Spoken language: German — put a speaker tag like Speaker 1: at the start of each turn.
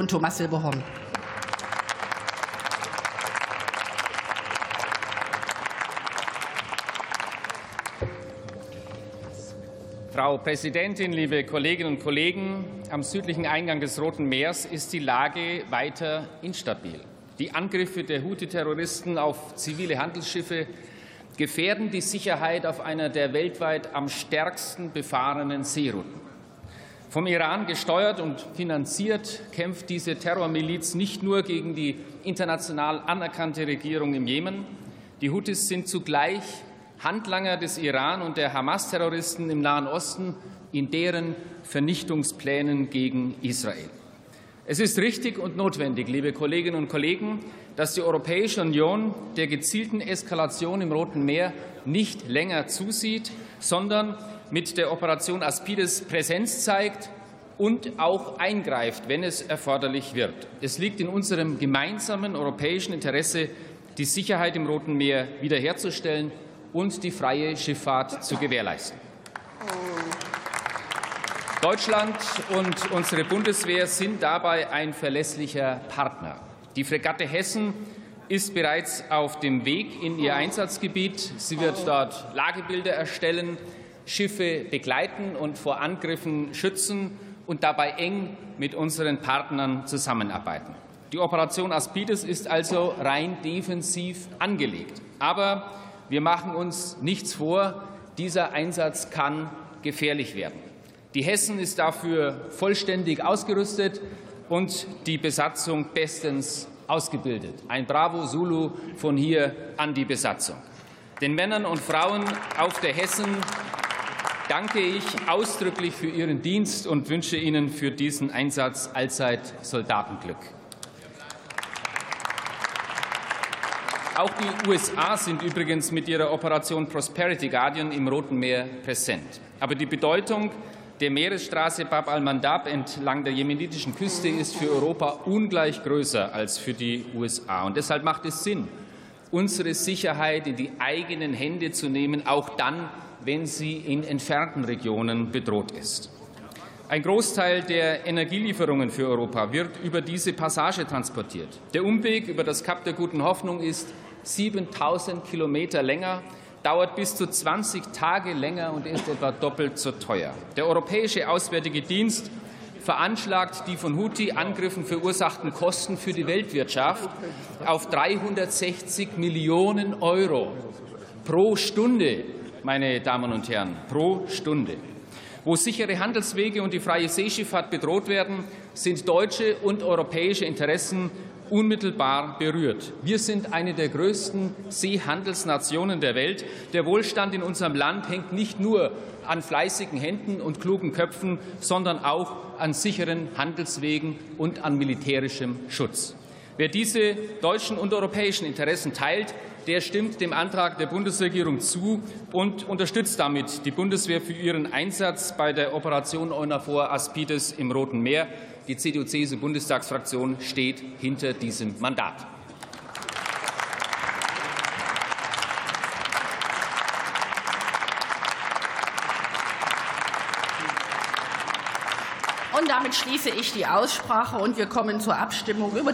Speaker 1: und Thomas Silberhorn.
Speaker 2: Frau Präsidentin, liebe Kolleginnen und Kollegen! Am südlichen Eingang des Roten Meers ist die Lage weiter instabil. Die Angriffe der Houthi-Terroristen auf zivile Handelsschiffe gefährden die Sicherheit auf einer der weltweit am stärksten befahrenen Seerouten. Vom Iran gesteuert und finanziert kämpft diese Terrormiliz nicht nur gegen die international anerkannte Regierung im Jemen. Die Houthis sind zugleich Handlanger des Iran und der Hamas-Terroristen im Nahen Osten in deren Vernichtungsplänen gegen Israel. Es ist richtig und notwendig, liebe Kolleginnen und Kollegen, dass die Europäische Union der gezielten Eskalation im Roten Meer nicht länger zusieht, sondern mit der Operation Aspides Präsenz zeigt und auch eingreift, wenn es erforderlich wird. Es liegt in unserem gemeinsamen europäischen Interesse, die Sicherheit im Roten Meer wiederherzustellen und die freie Schifffahrt zu gewährleisten. Deutschland und unsere Bundeswehr sind dabei ein verlässlicher Partner. Die Fregatte Hessen ist bereits auf dem Weg in ihr Einsatzgebiet. Sie wird dort Lagebilder erstellen, Schiffe begleiten und vor Angriffen schützen und dabei eng mit unseren Partnern zusammenarbeiten. Die Operation Aspides ist also rein defensiv angelegt. Aber wir machen uns nichts vor, dieser Einsatz kann gefährlich werden. Die Hessen ist dafür vollständig ausgerüstet und die Besatzung bestens ausgebildet. Ein Bravo Zulu von hier an die Besatzung. Den Männern und Frauen auf der Hessen danke ich ausdrücklich für Ihren Dienst und wünsche Ihnen für diesen Einsatz allzeit Soldatenglück. Auch die USA sind übrigens mit ihrer Operation Prosperity Guardian im Roten Meer präsent. Aber die Bedeutung der Meeresstraße Bab al-Mandab entlang der jemenitischen Küste ist für Europa ungleich größer als für die USA. Und deshalb macht es Sinn, unsere Sicherheit in die eigenen Hände zu nehmen, auch dann, wenn sie in entfernten Regionen bedroht ist. Ein Großteil der Energielieferungen für Europa wird über diese Passage transportiert. Der Umweg über das Kap der Guten Hoffnung ist 7000 Kilometer länger dauert bis zu 20 Tage länger und ist etwa doppelt so teuer. Der Europäische Auswärtige Dienst veranschlagt die von Houthi-Angriffen verursachten Kosten für die Weltwirtschaft auf 360 Millionen Euro pro Stunde, meine Damen und Herren, pro Stunde. Wo sichere Handelswege und die freie Seeschifffahrt bedroht werden, sind deutsche und europäische Interessen unmittelbar berührt. Wir sind eine der größten Seehandelsnationen der Welt. Der Wohlstand in unserem Land hängt nicht nur an fleißigen Händen und klugen Köpfen, sondern auch an sicheren Handelswegen und an militärischem Schutz. Wer diese deutschen und europäischen Interessen teilt, der stimmt dem Antrag der Bundesregierung zu und unterstützt damit die Bundeswehr für ihren Einsatz bei der Operation EUNAVFOR Aspides im Roten Meer. Die CDU-CSU-Bundestagsfraktion steht hinter diesem Mandat.
Speaker 1: Und damit schließe ich die Aussprache und wir kommen zur Abstimmung über die